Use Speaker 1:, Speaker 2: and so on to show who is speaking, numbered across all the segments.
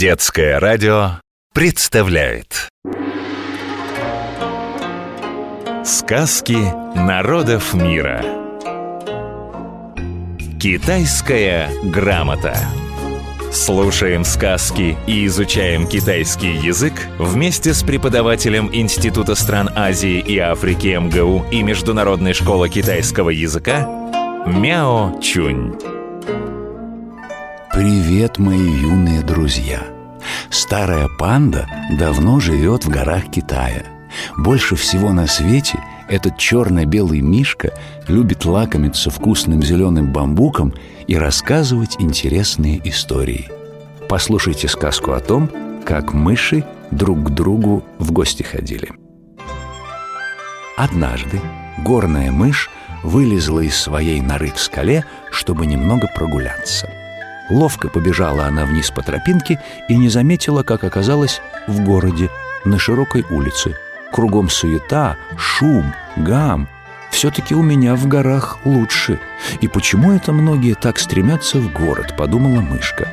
Speaker 1: Детское радио представляет. Сказки народов мира. Китайская грамота. Слушаем сказки и изучаем китайский язык вместе с преподавателем Института стран Азии и Африки МГУ и Международной школы китайского языка Мяо Чунь.
Speaker 2: Привет, мои юные друзья! Старая панда давно живет в горах Китая. Больше всего на свете этот черно-белый мишка любит лакомиться вкусным зеленым бамбуком и рассказывать интересные истории. Послушайте сказку о том, как мыши друг к другу в гости ходили. Однажды горная мышь вылезла из своей норы в скале, чтобы немного прогуляться. Ловко побежала она вниз по тропинке и не заметила, как оказалась в городе, на широкой улице – Кругом суета, шум, гам. Все-таки у меня в горах лучше. И почему это многие так стремятся в город, подумала мышка.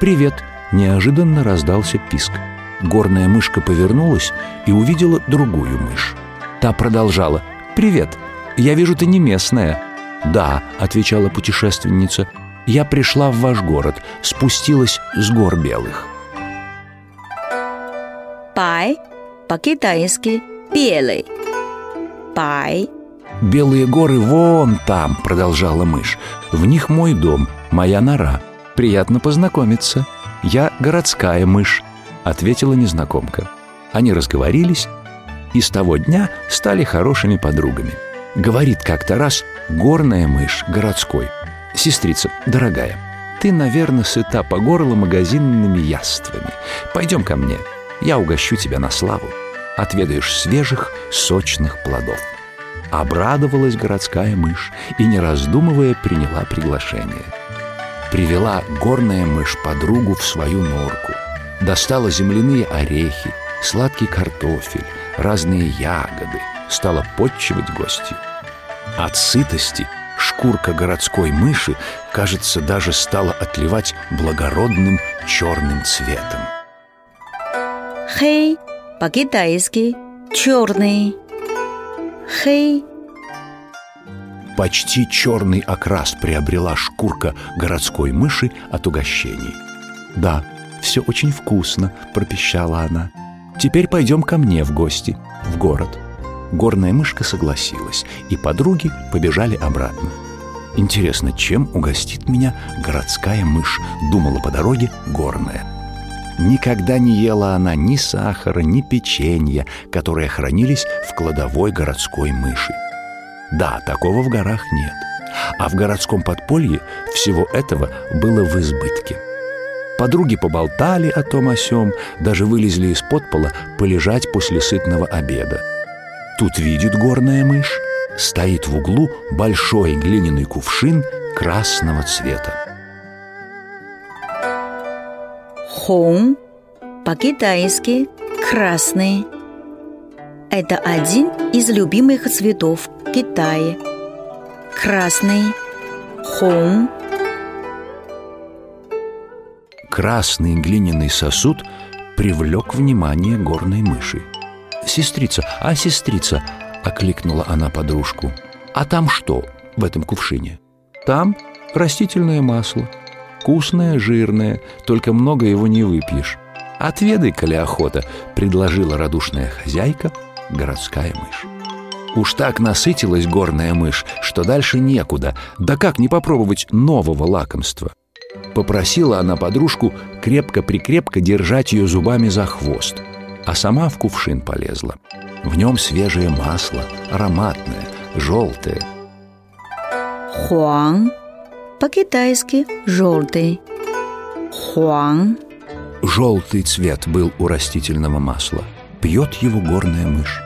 Speaker 2: «Привет!» – неожиданно раздался писк. Горная мышка повернулась и увидела другую мышь. Та продолжала. «Привет! Я вижу, ты не местная». «Да», — отвечала путешественница, — «я пришла в ваш город, спустилась с гор белых».
Speaker 3: Пай по-китайски «белый». Пай.
Speaker 2: «Белые горы вон там», — продолжала мышь. «В них мой дом, моя нора. Приятно познакомиться. Я городская мышь», — ответила незнакомка. Они разговорились и с того дня стали хорошими подругами. Говорит как-то раз горная мышь городской. «Сестрица, дорогая, ты, наверное, сыта по горло магазинными яствами. Пойдем ко мне, я угощу тебя на славу. Отведаешь свежих, сочных плодов». Обрадовалась городская мышь и, не раздумывая, приняла приглашение. Привела горная мышь подругу в свою норку. Достала земляные орехи, сладкий картофель, разные ягоды, стала подчивать гостью. От сытости шкурка городской мыши, кажется, даже стала отливать благородным черным цветом.
Speaker 3: Хей по-китайски черный. Хей.
Speaker 2: Почти черный окрас приобрела шкурка городской мыши от угощений. «Да, все очень вкусно», — пропищала она. «Теперь пойдем ко мне в гости, в город». Горная мышка согласилась, и подруги побежали обратно. «Интересно, чем угостит меня городская мышь?» — думала по дороге горная. Никогда не ела она ни сахара, ни печенья, которые хранились в кладовой городской мыши. Да, такого в горах нет. А в городском подполье всего этого было в избытке. Подруги поболтали о том о сём, даже вылезли из подпола полежать после сытного обеда. Тут видит горная мышь, стоит в углу большой глиняный кувшин красного цвета.
Speaker 3: Хун по-китайски красный. Это один из любимых цветов Китая. Красный хун.
Speaker 2: Красный глиняный сосуд привлек внимание горной мыши. «Сестрица, а сестрица!» — окликнула она подружку. «А там что в этом кувшине?» «Там растительное масло», Вкусное, жирное, только много его не выпьешь. Отведай, коли охота, предложила радушная хозяйка, городская мышь. Уж так насытилась горная мышь, что дальше некуда. Да как не попробовать нового лакомства? Попросила она подружку крепко-прикрепко держать ее зубами за хвост, а сама в кувшин полезла. В нем свежее масло, ароматное, желтое.
Speaker 3: Хуан по-китайски желтый. Хуан.
Speaker 2: Желтый цвет был у растительного масла. Пьет его горная мышь.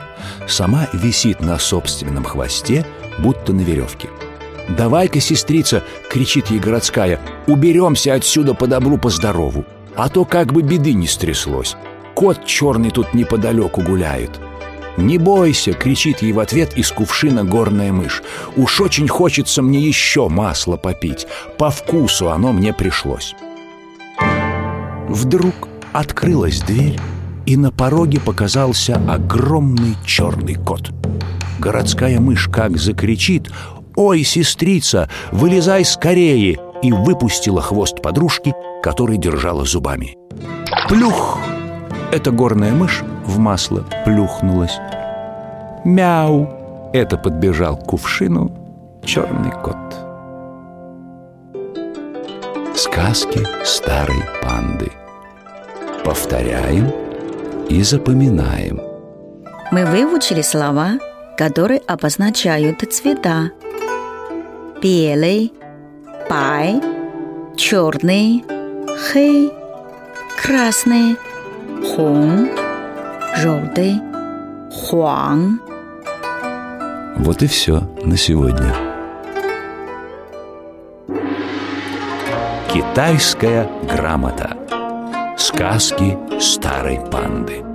Speaker 2: Сама висит на собственном хвосте, будто на веревке. «Давай-ка, сестрица!» — кричит ей городская. «Уберемся отсюда по добру, по здорову, а то как бы беды не стряслось. Кот черный тут неподалеку гуляет». «Не бойся!» — кричит ей в ответ из кувшина горная мышь. «Уж очень хочется мне еще масла попить. По вкусу оно мне пришлось». Вдруг открылась дверь, и на пороге показался огромный черный кот. Городская мышь как закричит «Ой, сестрица, вылезай скорее!» и выпустила хвост подружки, который держала зубами. Плюх! Эта горная мышь в масло плюхнулась. Мяу! Это подбежал к кувшину черный кот. Сказки старой панды. Повторяем и запоминаем.
Speaker 3: Мы выучили слова, которые обозначают цвета. Белый, бай, черный, хей, красный, хун, желтый, хуан.
Speaker 2: Вот и все на сегодня. Китайская грамота. Сказки старой панды.